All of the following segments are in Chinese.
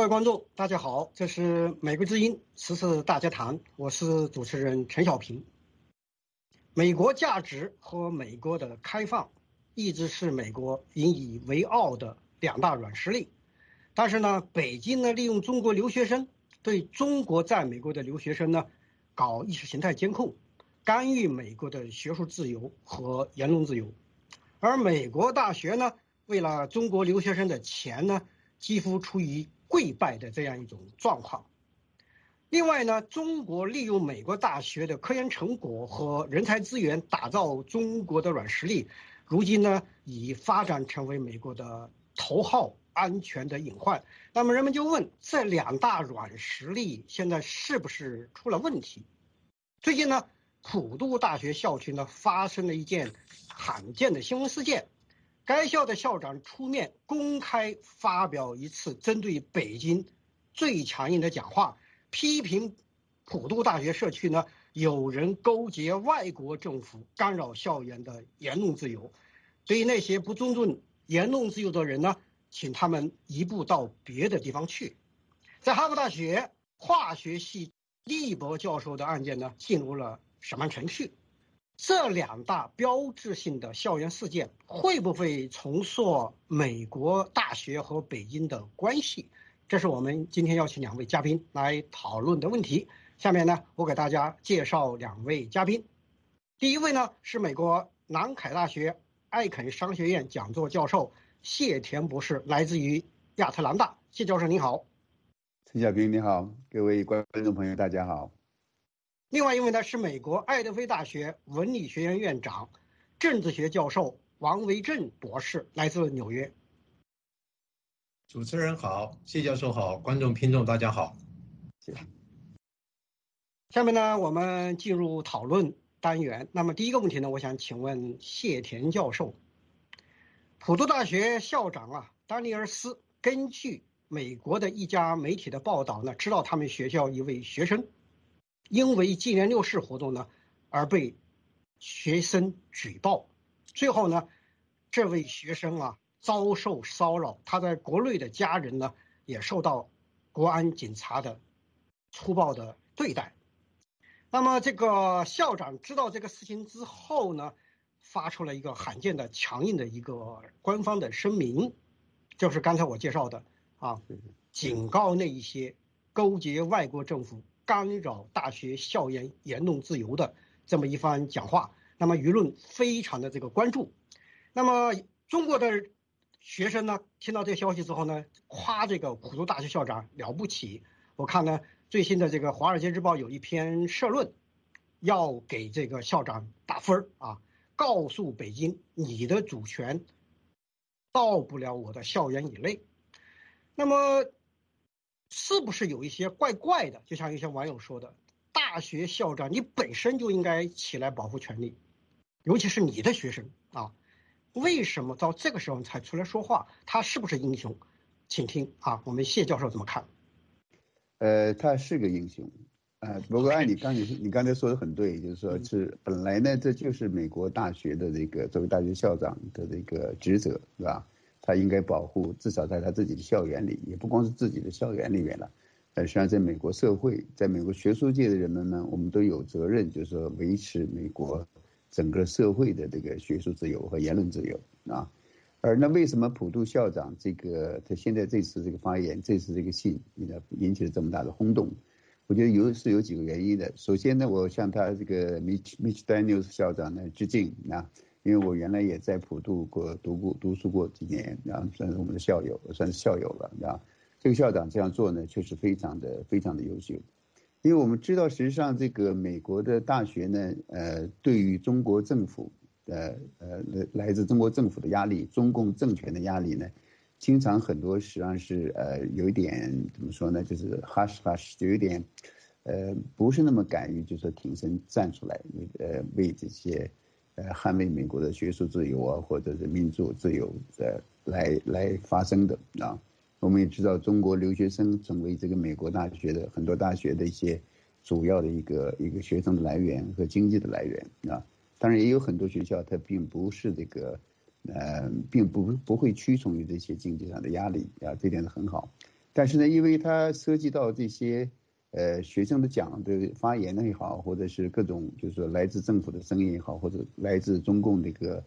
各位观众，大家好，这是美国之音时事大家谈，我是主持人陈小平。美国价值和美国的开放，一直是美国引以为傲的两大软实力。但是呢，北京呢利用中国留学生对中国在美国的留学生呢搞意识形态监控，干预美国的学术自由和言论自由。而美国大学呢，为了中国留学生的钱呢，几乎处于。跪拜的这样一种状况。另外呢，中国利用美国大学的科研成果和人才资源，打造中国的软实力，如今呢已发展成为美国的头号安全的隐患。那么人们就问：这两大软实力现在是不是出了问题？最近呢，普渡大学校区呢发生了一件罕见的新闻事件。该校的校长出面公开发表一次针对北京最强硬的讲话，批评普渡大学社区呢有人勾结外国政府干扰校园的言论自由。对于那些不尊重言论自由的人呢，请他们移步到别的地方去。在哈佛大学化学系利伯教授的案件呢，进入了审判程序。这两大标志性的校园事件会不会重塑美国大学和北京的关系？这是我们今天邀请两位嘉宾来讨论的问题。下面呢，我给大家介绍两位嘉宾。第一位呢是美国南凯大学艾肯商学院讲座教授谢田博士，来自于亚特兰大。谢教授您好。陈小平你好，各位观众朋友大家好。另外一位呢是美国爱德菲大学文理学院院长、政治学教授王维正博士，来自纽约。主持人好，谢教授好，观众听众大家好。谢谢。下面呢，我们进入讨论单元。那么第一个问题呢，我想请问谢田教授，普渡大学校长啊，丹尼尔斯，根据美国的一家媒体的报道呢，知道他们学校一位学生。因为纪念六四活动呢，而被学生举报，最后呢，这位学生啊遭受骚扰，他在国内的家人呢也受到国安警察的粗暴的对待。那么这个校长知道这个事情之后呢，发出了一个罕见的强硬的一个官方的声明，就是刚才我介绍的啊，警告那一些勾结外国政府。干扰大学校园言论自由的这么一番讲话，那么舆论非常的这个关注。那么中国的学生呢，听到这个消息之后呢，夸这个普渡大学校长了不起。我看呢，最新的这个《华尔街日报》有一篇社论，要给这个校长打分儿啊，告诉北京你的主权到不了我的校园以内。那么。是不是有一些怪怪的？就像一些网友说的，大学校长你本身就应该起来保护权利，尤其是你的学生啊，为什么到这个时候才出来说话？他是不是英雄？请听啊，我们谢教授怎么看？呃，他是个英雄，呃，不过按你刚你你刚才说的很对，就是说是本来呢，这就是美国大学的这个作为大学校长的这个职责，是吧？他应该保护，至少在他自己的校园里，也不光是自己的校园里面了。呃，实际上，在美国社会，在美国学术界的人们呢，我们都有责任，就是说维持美国整个社会的这个学术自由和言论自由啊。而那为什么普渡校长这个他现在这次这个发言，这次这个信，引起了这么大的轰动？我觉得有是有几个原因的。首先呢，我向他这个 Mitch Mitch Daniels 校长呢致敬啊。因为我原来也在普渡过读过读书过几年，然后算是我们的校友，算是校友了，知道这个校长这样做呢，确实非常的非常的优秀。因为我们知道，实际上这个美国的大学呢，呃，对于中国政府，呃呃来来自中国政府的压力，中共政权的压力呢，经常很多实际上是呃有一点怎么说呢，就是 hush hush，就有点，呃，不是那么敢于就说挺身站出来，呃，为这些。呃，捍卫美国的学术自由啊，或者是民主自由，呃，来来发生的啊。我们也知道，中国留学生成为这个美国大学的很多大学的一些主要的一个一个学生的来源和经济的来源啊。当然，也有很多学校它并不是这个，呃，并不不会屈从于这些经济上的压力啊，这点是很好。但是呢，因为它涉及到这些呃学生的讲的发言呢也好，或者是各种就是来自政府的声音也好，或者来自中共这个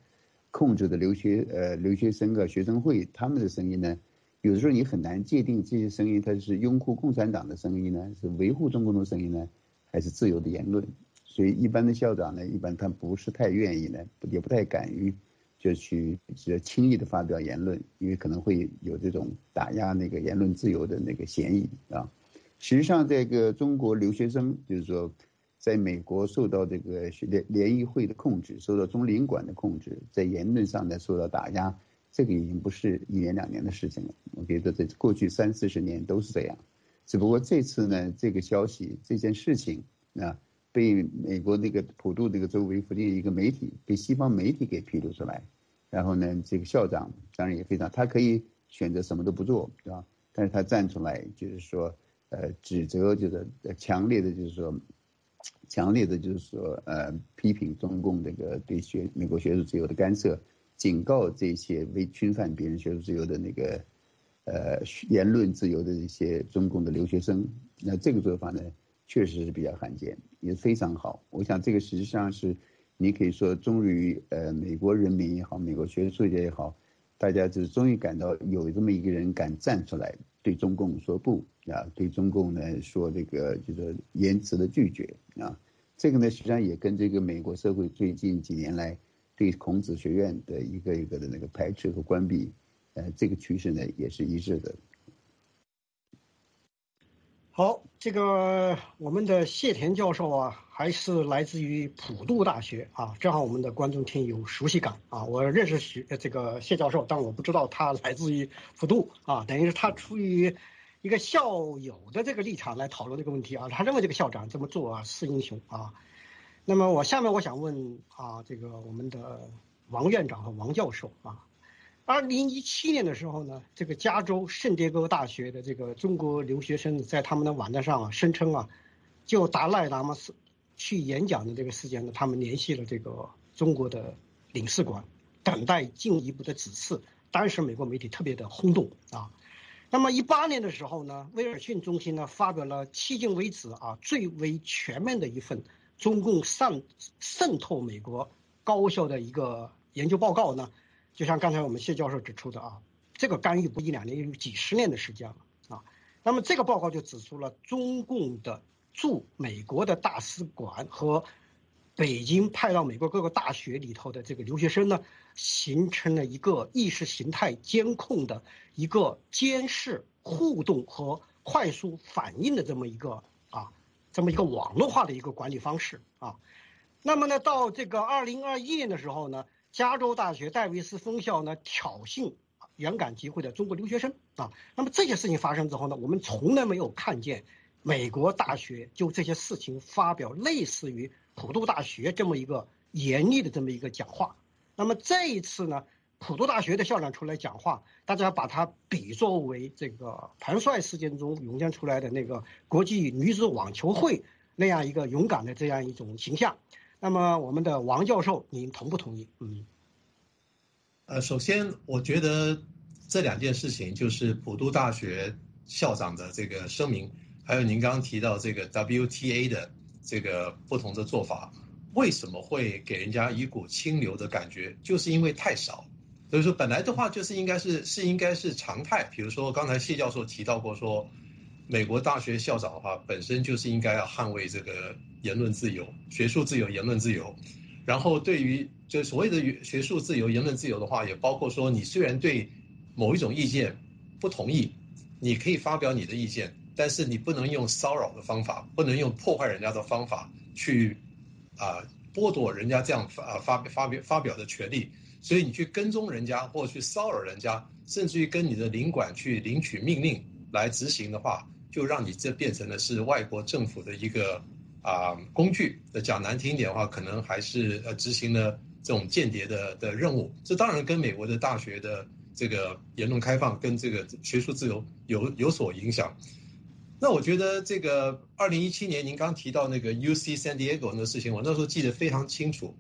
控制的留学呃留学生啊学生会他们的声音呢，有的时候你很难界定这些声音它是拥护共产党的声音呢，是维护中共的声音呢，还是自由的言论。所以一般的校长呢，一般他不是太愿意呢，也不太敢于。就去是轻易的发表言论，因为可能会有这种打压那个言论自由的那个嫌疑啊。实际上，这个中国留学生就是说，在美国受到这个联联谊会的控制，受到中领馆的控制，在言论上呢受到打压，这个已经不是一年两年的事情了。我觉得在过去三四十年都是这样，只不过这次呢，这个消息这件事情啊，被美国那个普渡这个周围附近一个媒体，被西方媒体给披露出来。然后呢，这个校长当然也非常，他可以选择什么都不做，对吧？但是他站出来就是说，呃，指责就是强烈的，就是说，强烈的就是说，呃，批评中共这个对学美国学术自由的干涉，警告这些为侵犯别人学术自由的那个，呃，言论自由的一些中共的留学生。那这个做法呢，确实是比较罕见，也非常好。我想这个实际上是。你可以说，终于，呃，美国人民也好，美国学术界也好，大家就是终于感到有这么一个人敢站出来对中共说不啊，对中共呢说这个就是言辞的拒绝啊。这个呢，实际上也跟这个美国社会最近几年来对孔子学院的一个一个的那个排斥和关闭，呃，这个趋势呢也是一致的。好，这个我们的谢田教授啊，还是来自于普渡大学啊，正好我们的观众听有熟悉感啊。我认识学这个谢教授，但我不知道他来自于普渡啊，等于是他出于一个校友的这个立场来讨论这个问题啊。他认为这个校长这么做啊是英雄啊。那么我下面我想问啊，这个我们的王院长和王教授啊。二零一七年的时候呢，这个加州圣迭戈大学的这个中国留学生在他们的网站上啊声称啊，就达赖喇嘛是去演讲的这个事件呢，他们联系了这个中国的领事馆，等待进一步的指示。当时美国媒体特别的轰动啊。那么一八年的时候呢，威尔逊中心呢发表了迄今为止啊最为全面的一份中共渗渗透美国高校的一个研究报告呢。就像刚才我们谢教授指出的啊，这个干预不一两年，有几十年的时间了啊。那么这个报告就指出了中共的驻美国的大使馆和北京派到美国各个大学里头的这个留学生呢，形成了一个意识形态监控的一个监视、互动和快速反应的这么一个啊，这么一个网络化的一个管理方式啊。那么呢，到这个二零二一年的时候呢。加州大学戴维斯分校呢挑衅原感集会的中国留学生啊，那么这些事情发生之后呢，我们从来没有看见美国大学就这些事情发表类似于普渡大学这么一个严厉的这么一个讲话。那么这一次呢，普渡大学的校长出来讲话，大家把他比作为这个彭帅事件中涌现出来的那个国际女子网球会那样一个勇敢的这样一种形象。那么，我们的王教授，您同不同意？嗯，呃，首先，我觉得这两件事情，就是普渡大学校长的这个声明，还有您刚刚提到这个 WTA 的这个不同的做法，为什么会给人家一股清流的感觉？就是因为太少。所以说，本来的话就是应该是是应该是常态。比如说，刚才谢教授提到过说。美国大学校长的话，本身就是应该要捍卫这个言论自由、学术自由、言论自由。然后对于就所谓的学术自由、言论自由的话，也包括说，你虽然对某一种意见不同意，你可以发表你的意见，但是你不能用骚扰的方法，不能用破坏人家的方法去啊剥夺人家这样发发发表发表的权利。所以你去跟踪人家，或去骚扰人家，甚至于跟你的领馆去领取命令来执行的话。就让你这变成了是外国政府的一个啊工具，讲难听一点的话，可能还是呃执行了这种间谍的的任务。这当然跟美国的大学的这个言论开放跟这个学术自由有有所影响。那我觉得这个二零一七年您刚提到那个 U C San Diego 的事情，我那时候记得非常清楚。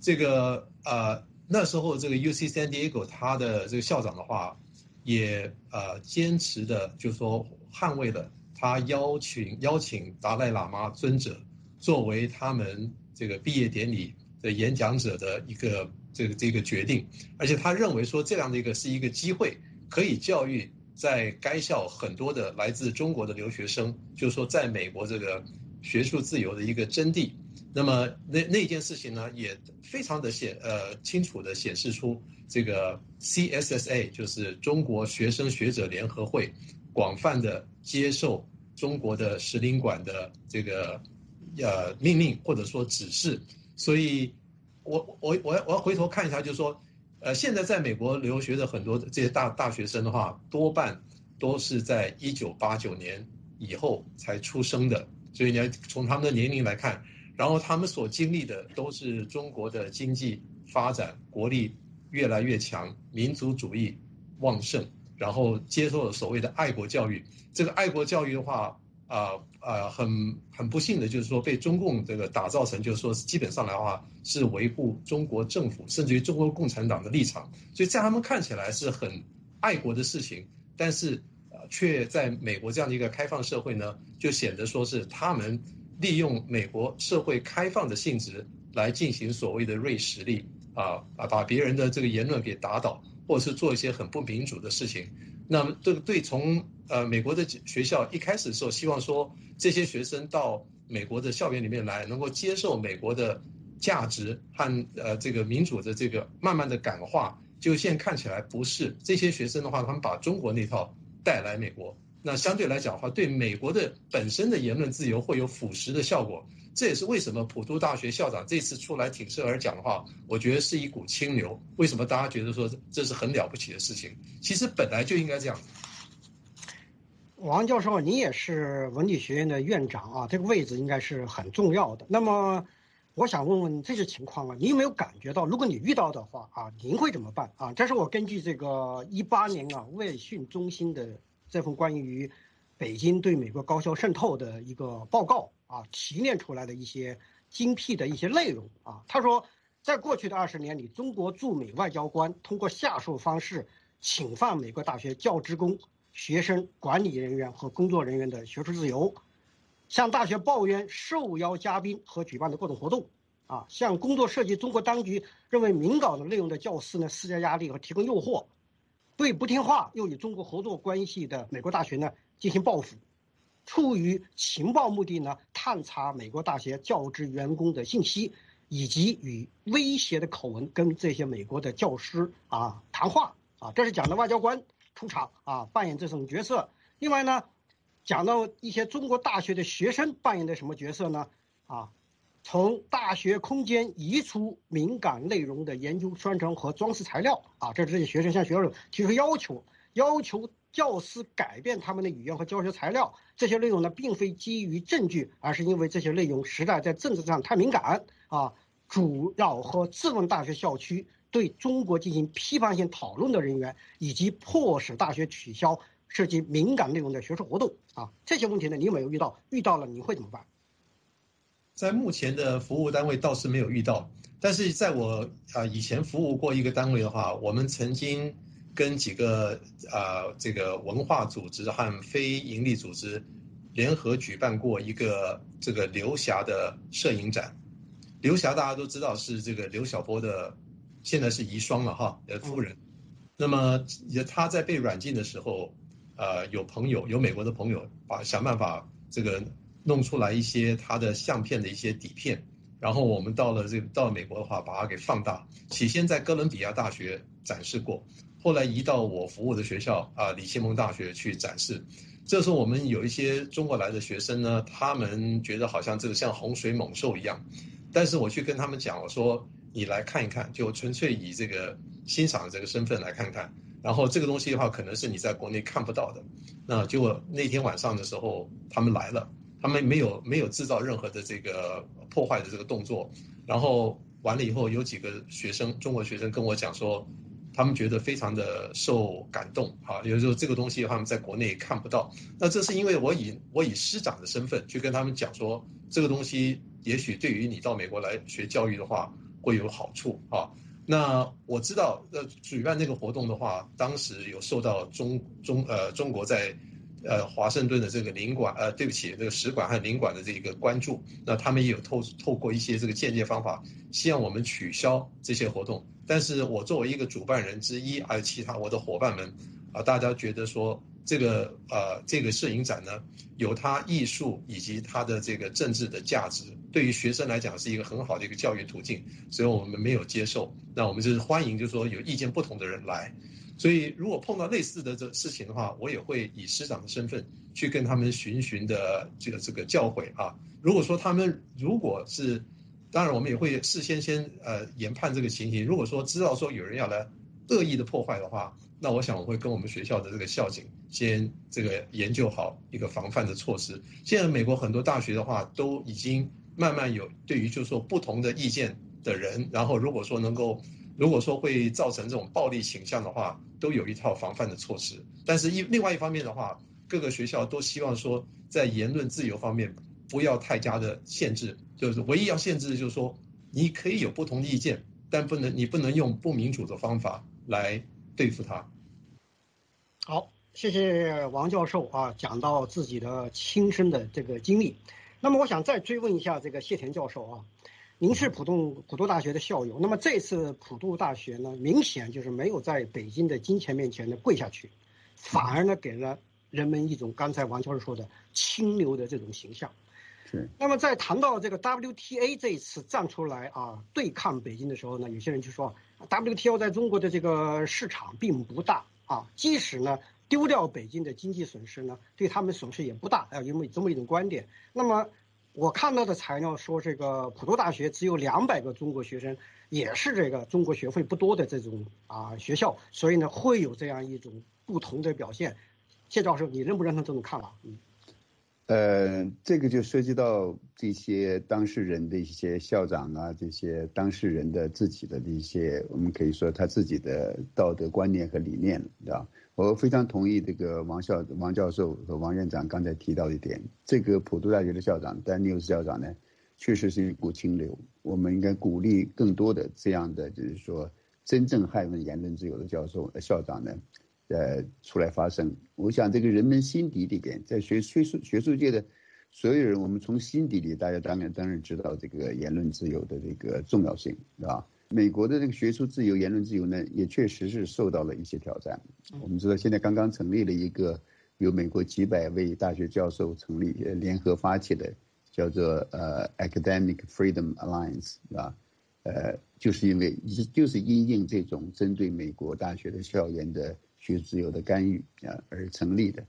这个呃那时候这个 U C San Diego 他的这个校长的话。也呃坚持的，就是说捍卫了他邀请邀请达赖喇嘛尊者作为他们这个毕业典礼的演讲者的一个这个这个决定，而且他认为说这样的一个是一个机会，可以教育在该校很多的来自中国的留学生，就是说在美国这个学术自由的一个真谛。那么那那件事情呢，也非常的显呃清楚的显示出这个 CSSA 就是中国学生学者联合会广泛的接受中国的使领馆的这个呃命令或者说指示，所以我我我要我要回头看一下，就是说呃现在在美国留学的很多这些大大学生的话，多半都是在一九八九年以后才出生的，所以你要从他们的年龄来看。然后他们所经历的都是中国的经济发展，国力越来越强，民族主义旺盛，然后接受了所谓的爱国教育。这个爱国教育的话，啊呃，很很不幸的就是说被中共这个打造成，就是说基本上来话是维护中国政府，甚至于中国共产党的立场。所以在他们看起来是很爱国的事情，但是呃，却在美国这样的一个开放社会呢，就显得说是他们。利用美国社会开放的性质来进行所谓的锐实力啊啊，把别人的这个言论给打倒，或者是做一些很不民主的事情。那么这个对从呃美国的学校一开始的时候，希望说这些学生到美国的校园里面来，能够接受美国的价值和呃这个民主的这个慢慢的感化，就现在看起来不是这些学生的话，他们把中国那套带来美国。那相对来讲的话，对美国的本身的言论自由会有腐蚀的效果。这也是为什么普渡大学校长这次出来挺身而讲的话，我觉得是一股清流。为什么大家觉得说这是很了不起的事情？其实本来就应该这样。王教授，你也是文理学院的院长啊，这个位置应该是很重要的。那么，我想问问这些情况啊，你有没有感觉到，如果你遇到的话啊，您会怎么办啊？这是我根据这个一八年啊卫讯中心的。这份关于北京对美国高校渗透的一个报告啊，提炼出来的一些精辟的一些内容啊。他说，在过去的二十年里，中国驻美外交官通过下述方式侵犯美国大学教职工、学生、管理人员和工作人员的学术自由，向大学抱怨受邀嘉宾和举办的各种活动，啊，向工作涉及中国当局认为敏感的内容的教师呢施加压力和提供诱惑。对不听话又与中国合作关系的美国大学呢进行报复，出于情报目的呢探查美国大学教职员工的信息，以及以威胁的口吻跟这些美国的教师啊谈话啊，这是讲的外交官出场啊扮演这种角色。另外呢，讲到一些中国大学的学生扮演的什么角色呢？啊。从大学空间移出敏感内容的研究宣传和装饰材料啊，这是这些学生向学校提出要求，要求教师改变他们的语言和教学材料。这些内容呢，并非基于证据，而是因为这些内容实在在政治上太敏感啊。主要和质问大学校区对中国进行批判性讨论的人员，以及迫使大学取消涉及敏感内容的学术活动啊。这些问题呢，你有没有遇到？遇到了你会怎么办？在目前的服务单位倒是没有遇到，但是在我啊以前服务过一个单位的话，我们曾经跟几个啊这个文化组织和非营利组织联合举办过一个这个刘霞的摄影展。刘霞大家都知道是这个刘晓波的，现在是遗孀了哈呃夫人。那么也他在被软禁的时候，呃有朋友有美国的朋友把想办法这个。弄出来一些他的相片的一些底片，然后我们到了这到了美国的话，把它给放大。起先在哥伦比亚大学展示过，后来移到我服务的学校啊，李希蒙大学去展示。这时候我们有一些中国来的学生呢，他们觉得好像这个像洪水猛兽一样，但是我去跟他们讲，我说你来看一看，就纯粹以这个欣赏的这个身份来看看。然后这个东西的话，可能是你在国内看不到的。那结果那天晚上的时候，他们来了。他们没有没有制造任何的这个破坏的这个动作，然后完了以后，有几个学生，中国学生跟我讲说，他们觉得非常的受感动啊，有时候这个东西他们在国内看不到。那这是因为我以我以师长的身份去跟他们讲说，这个东西也许对于你到美国来学教育的话会有好处啊。那我知道，呃，举办那个活动的话，当时有受到中中呃中国在呃华盛顿的这个领馆呃，对不起，这个使馆和领馆的这个关注。那他们也有透透过一些这个间接方法，希望我们取消这些活动。但是我作为一个主办人之一，还有其他我的伙伴们，啊，大家觉得说。这个呃，这个摄影展呢，有它艺术以及它的这个政治的价值，对于学生来讲是一个很好的一个教育途径，所以我们没有接受。那我们就是欢迎，就是说有意见不同的人来。所以如果碰到类似的这事情的话，我也会以师长的身份去跟他们循循的这个这个教诲啊。如果说他们如果是，当然我们也会事先先呃研判这个情形。如果说知道说有人要来恶意的破坏的话，那我想我会跟我们学校的这个校警先这个研究好一个防范的措施。现在美国很多大学的话都已经慢慢有对于就是说不同的意见的人，然后如果说能够如果说会造成这种暴力倾向的话，都有一套防范的措施。但是一另外一方面的话，各个学校都希望说在言论自由方面不要太加的限制，就是唯一要限制的就是说你可以有不同的意见，但不能你不能用不民主的方法来。对付他。好，谢谢王教授啊，讲到自己的亲身的这个经历。那么，我想再追问一下这个谢田教授啊，您是普渡普渡大学的校友，那么这次普渡大学呢，明显就是没有在北京的金钱面前呢跪下去，反而呢给了人们一种刚才王教授说的清流的这种形象。是。那么在谈到这个 WTA 这一次站出来啊对抗北京的时候呢，有些人就说。WTO 在中国的这个市场并不大啊，即使呢丢掉北京的经济损失呢，对他们损失也不大啊，因为这么一种观点。那么我看到的材料说，这个普渡大学只有两百个中国学生，也是这个中国学费不多的这种啊学校，所以呢会有这样一种不同的表现。谢教授，你认不认同这种看法？嗯。呃，这个就涉及到这些当事人的一些校长啊，这些当事人的自己的一些，我们可以说他自己的道德观念和理念，对吧？我非常同意这个王校王教授和王院长刚才提到一点，这个普渡大学的校长丹尼尔斯校长呢，确实是一股清流，我们应该鼓励更多的这样的，就是说真正捍卫言论自由的教授校长呢。呃，出来发声，我想这个人们心底里边，在学学术学术界的所有人，我们从心底里，大家当然当然知道这个言论自由的这个重要性，是吧？美国的这个学术自由、言论自由呢，也确实是受到了一些挑战。我们知道，现在刚刚成立了一个由美国几百位大学教授成立、联合发起的，叫做呃 Academic Freedom Alliance，是吧？呃，就是因为就是因应这种针对美国大学的校园的。学自由的干预啊而成立的，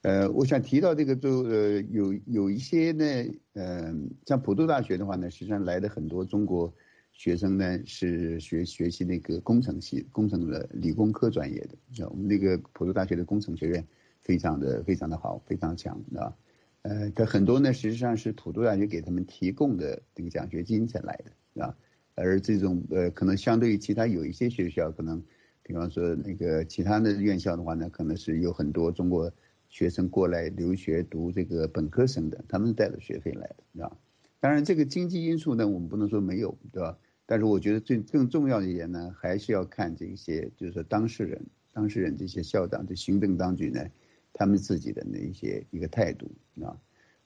呃，我想提到这个就呃有有一些呢，嗯，像普渡大学的话呢，实际上来的很多中国学生呢是学学习那个工程系、工程的理工科专业的，我们那个普渡大学的工程学院非常的非常的好，非常强，啊，呃，他很多呢实际上是普渡大学给他们提供的这个奖学金才来的，啊，而这种呃可能相对于其他有一些学校可能。比方说，那个其他的院校的话呢，可能是有很多中国学生过来留学读这个本科生的，他们带着学费来的，啊？当然，这个经济因素呢，我们不能说没有，对吧？但是我觉得最更重要的一点呢，还是要看这些，就是说当事人、当事人这些校长、这行政当局呢，他们自己的那一些一个态度，啊。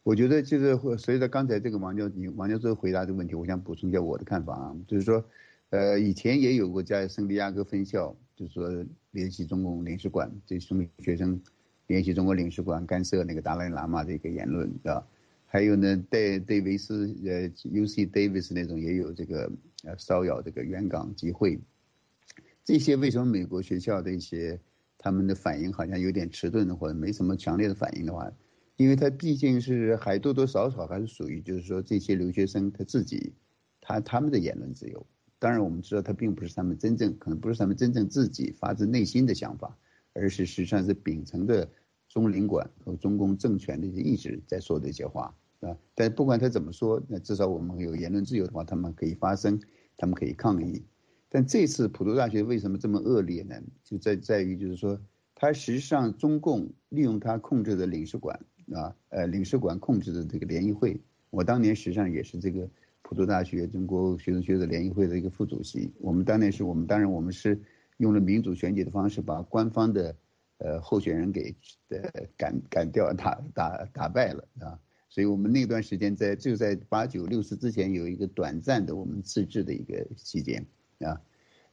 我觉得就是随着刚才这个王教你王教授回答这个问题，我想补充一下我的看法啊，就是说，呃，以前也有过在圣地亚哥分校。就是说，联系中共领事馆，这中学生联系中国领事馆干涉那个达赖喇嘛的一个言论，是吧？还有呢，戴戴维斯，呃，U C Davis 那种也有这个呃骚扰这个援港集会。这些为什么美国学校的一些他们的反应好像有点迟钝的或者没什么强烈的反应的话，因为他毕竟是还多多少少还是属于就是说这些留学生他自己，他他们的言论自由。当然，我们知道他并不是他们真正，可能不是他们真正自己发自内心的想法，而是实际上是秉承着中领馆和中共政权的一些意志在说这些话，啊。但不管他怎么说，那至少我们有言论自由的话，他们可以发声，他们可以抗议。但这次普渡大学为什么这么恶劣呢？就在在于就是说，他实际上中共利用他控制的领事馆啊，呃，领事馆控制的这个联谊会，我当年实际上也是这个。普渡大学中国学生学者联谊会的一个副主席。我们当年是我们当然我们是用了民主选举的方式，把官方的呃候选人给呃赶赶掉打打打败了啊。所以我们那段时间在就在八九六四之前有一个短暂的我们自治的一个期间啊，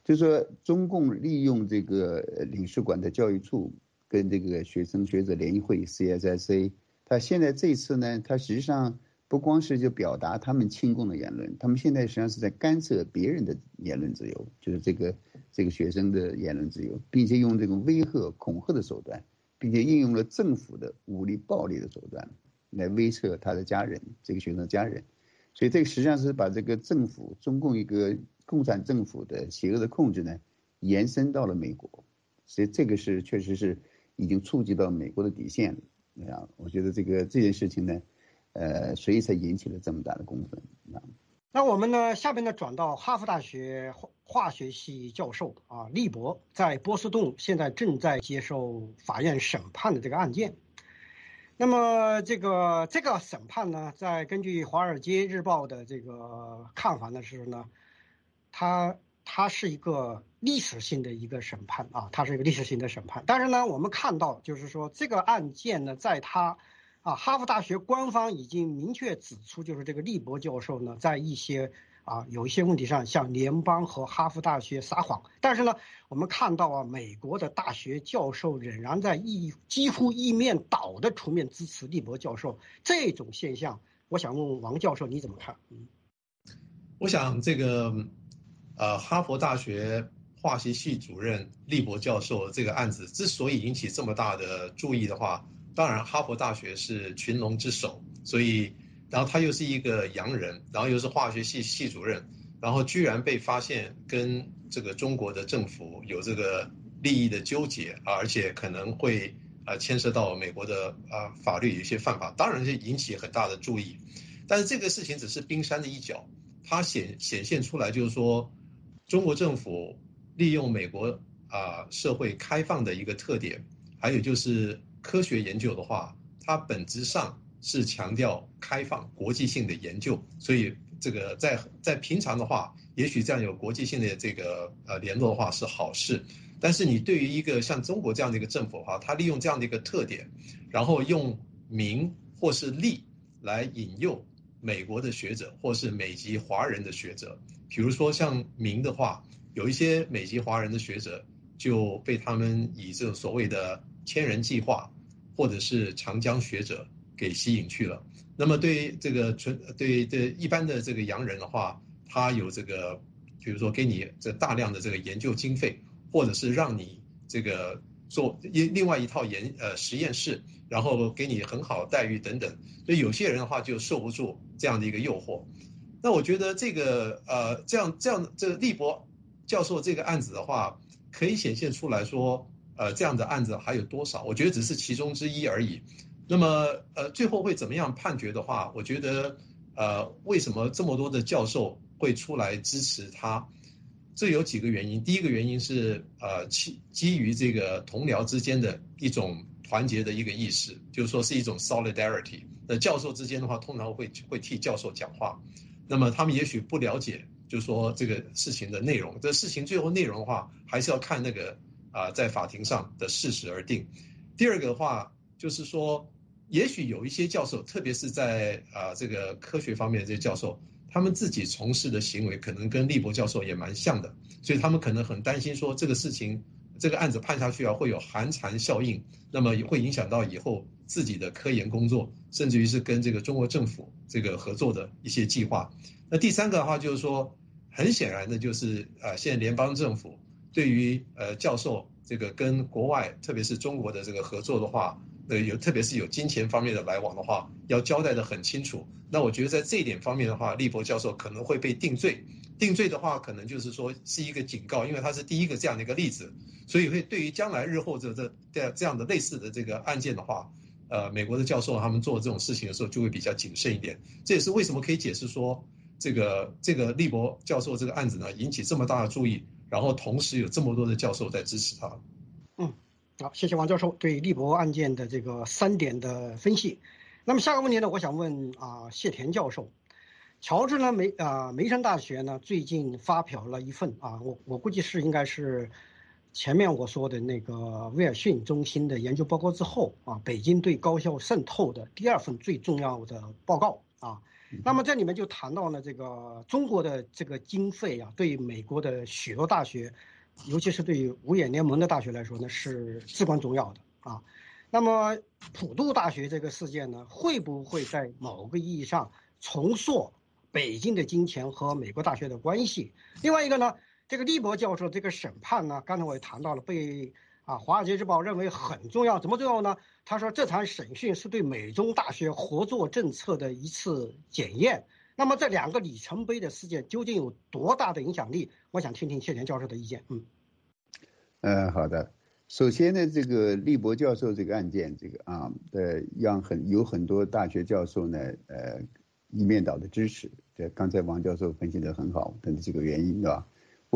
就说中共利用这个领事馆的教育处跟这个学生学者联谊会 CSSA，他现在这次呢，他实际上不光是就表达他们亲共的言论，他们现在实际上是在干涉别人的言论自由，就是这个这个学生的言论自由，并且用这种威吓恐吓的手段，并且应用了政府的武力暴力的手段。来威慑他的家人，这个学生的家人，所以这个实际上是把这个政府中共一个共产政府的邪恶的控制呢，延伸到了美国，所以这个是确实是已经触及到美国的底线了。啊，我觉得这个这件事情呢，呃，所以才引起了这么大的公愤。啊，那我们呢，下边呢转到哈佛大学化化学系教授啊，利伯在波士顿现在正在接受法院审判的这个案件。那么这个这个审判呢，在根据《华尔街日报》的这个看法呢是呢，它它是一个历史性的一个审判啊，它是一个历史性的审判。但是呢，我们看到就是说这个案件呢，在它啊，哈佛大学官方已经明确指出，就是这个利伯教授呢，在一些。啊，有一些问题上向联邦和哈佛大学撒谎，但是呢，我们看到啊，美国的大学教授仍然在一几乎一面倒的出面支持利伯教授，这种现象，我想问问王教授你怎么看？嗯，我想这个，呃，哈佛大学化学系主任利伯教授这个案子之所以引起这么大的注意的话，当然哈佛大学是群龙之首，所以。然后他又是一个洋人，然后又是化学系系主任，然后居然被发现跟这个中国的政府有这个利益的纠结，而且可能会啊牵涉到美国的啊法律有一些犯法，当然是引起很大的注意。但是这个事情只是冰山的一角，它显显现出来就是说，中国政府利用美国啊社会开放的一个特点，还有就是科学研究的话，它本质上。是强调开放国际性的研究，所以这个在在平常的话，也许这样有国际性的这个呃联络的话是好事。但是你对于一个像中国这样的一个政府的话，他利用这样的一个特点，然后用名或是利来引诱美国的学者或是美籍华人的学者，比如说像名的话，有一些美籍华人的学者就被他们以这种所谓的千人计划或者是长江学者。给吸引去了。那么对这个纯对对一般的这个洋人的话，他有这个，比如说给你这大量的这个研究经费，或者是让你这个做另另外一套研呃实验室，然后给你很好的待遇等等。所以有些人的话就受不住这样的一个诱惑。那我觉得这个呃这样这样这个利伯教授这个案子的话，可以显现出来说，呃这样的案子还有多少？我觉得只是其中之一而已。那么，呃，最后会怎么样判决的话，我觉得，呃，为什么这么多的教授会出来支持他？这有几个原因。第一个原因是，呃，基基于这个同僚之间的一种团结的一个意识，就是说是一种 solidarity。那教授之间的话，通常会会替教授讲话。那么他们也许不了解，就是说这个事情的内容。这事情最后内容的话，还是要看那个啊，在法庭上的事实而定。第二个的话，就是说。也许有一些教授，特别是在啊这个科学方面的这些教授，他们自己从事的行为可能跟利伯教授也蛮像的，所以他们可能很担心说这个事情，这个案子判下去啊会有寒蝉效应，那么会影响到以后自己的科研工作，甚至于是跟这个中国政府这个合作的一些计划。那第三个的话就是说，很显然的就是啊现在联邦政府对于呃教授这个跟国外，特别是中国的这个合作的话。呃，有特别是有金钱方面的来往的话，要交代的很清楚。那我觉得在这一点方面的话，利伯教授可能会被定罪。定罪的话，可能就是说是一个警告，因为他是第一个这样的一个例子，所以会对于将来日后这这这这样的类似的这个案件的话，呃，美国的教授他们做这种事情的时候就会比较谨慎一点。这也是为什么可以解释说，这个这个利伯教授这个案子呢引起这么大的注意，然后同时有这么多的教授在支持他。嗯。好，谢谢王教授对利博案件的这个三点的分析。那么下个问题呢，我想问啊谢田教授，乔治呢梅啊梅森大学呢最近发表了一份啊，我我估计是应该是前面我说的那个威尔逊中心的研究报告之后啊，北京对高校渗透的第二份最重要的报告啊。那么这里面就谈到了这个中国的这个经费啊，对美国的许多大学，尤其是对于五眼联盟的大学来说呢，是至关重要的啊。那么普渡大学这个事件呢，会不会在某个意义上重塑北京的金钱和美国大学的关系？另外一个呢，这个利伯教授这个审判呢，刚才我也谈到了，被啊《华尔街日报》认为很重要，怎么重要呢？他说这场审讯是对美中大学合作政策的一次检验。那么这两个里程碑的事件究竟有多大的影响力？我想听听谢田教授的意见。嗯，嗯，好的。首先呢，这个利伯教授这个案件，这个啊，呃，让很有很多大学教授呢，呃，一面倒的支持。这刚才王教授分析的很好，等几个原因，对吧？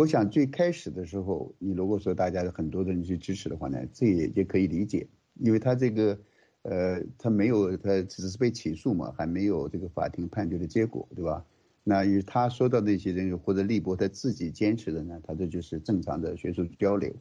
我想最开始的时候，你如果说大家有很多的人去支持的话呢，这也也可以理解，因为他这个，呃，他没有，他只是被起诉嘛，还没有这个法庭判决的结果，对吧？那与他说到那些人或者利伯他自己坚持的呢，他这就是正常的学术交流。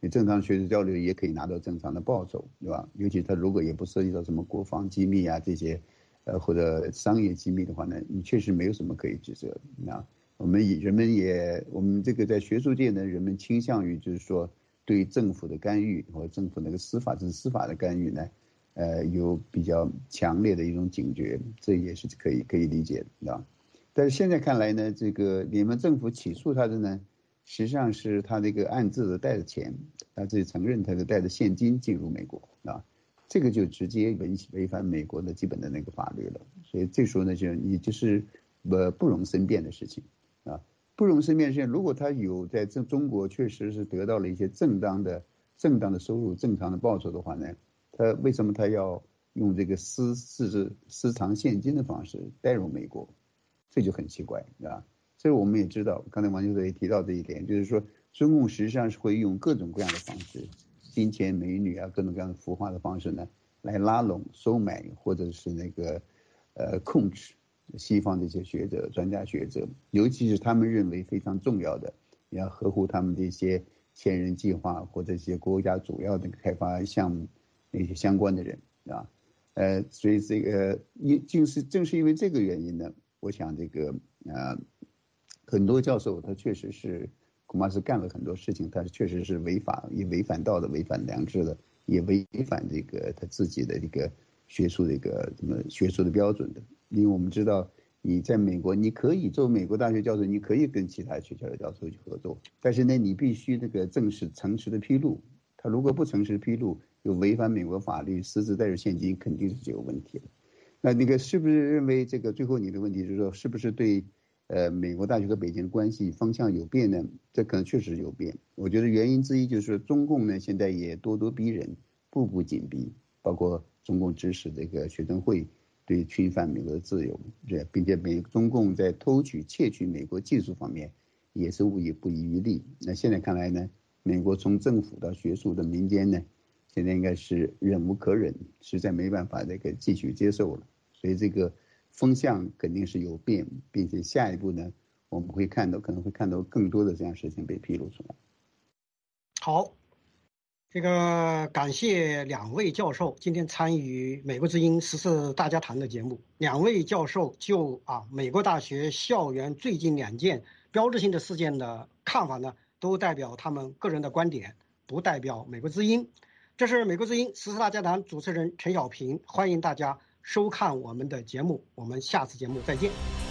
你正常学术交流也可以拿到正常的报酬，对吧？尤其他如果也不涉及到什么国防机密啊这些，呃或者商业机密的话呢，你确实没有什么可以指责的。我们也人们也我们这个在学术界呢，人们倾向于就是说对政府的干预或政府那个司法这是司法的干预呢，呃有比较强烈的一种警觉，这也是可以可以理解的，但是现在看来呢，这个你们政府起诉他的呢？实际上是他这个暗自的带着钱，他自己承认他是带着现金进入美国啊，这个就直接违违反美国的基本的那个法律了。所以这时候呢，就你就是呃不容申辩的事情啊，不容申辩是如果他有在这中国确实是得到了一些正当的正当的收入、正常的报酬的话呢，他为什么他要用这个私私私藏现金的方式带入美国？这就很奇怪，啊。所以我们也知道，刚才王教授也提到这一点，就是说中共实际上是会用各种各样的方式，金钱、美女啊，各种各样的浮化的方式呢，来拉拢、收买或者是那个，呃，控制西方的一些学者、专家学者，尤其是他们认为非常重要的，要合乎他们的一些千人计划或者一些国家主要的开发项目那些相关的人啊，呃，所以这个因正是正是因为这个原因呢，我想这个啊。很多教授他确实是恐怕是干了很多事情，他确实是违法，也违反道德、违反良知的，也违反这个他自己的这个学术的一个什么学术的标准的。因为我们知道，你在美国，你可以做美国大学教授，你可以跟其他学校的教授去合作，但是呢，你必须这个正式诚实的披露。他如果不诚实披露，又违反美国法律，私自带着现金，肯定是就有问题的。那那个是不是认为这个最后你的问题就是说，是不是对？呃，美国大学和北京的关系方向有变呢？这可能确实有变。我觉得原因之一就是中共呢，现在也咄咄逼人，步步紧逼，包括中共指使这个学生会对侵犯美国的自由，这并且美中共在偷取、窃取美国技术方面也是无一不遗余力。那现在看来呢，美国从政府到学术的民间呢，现在应该是忍无可忍，实在没办法这个继续接受了。所以这个。风向肯定是有变，并且下一步呢，我们会看到可能会看到更多的这样事情被披露出来。好，这个感谢两位教授今天参与《美国之音十四大家谈》的节目。两位教授就啊美国大学校园最近两件标志性的事件的看法呢，都代表他们个人的观点，不代表《美国之音》。这是《美国之音十四大家谈》主持人陈小平，欢迎大家。收看我们的节目，我们下次节目再见。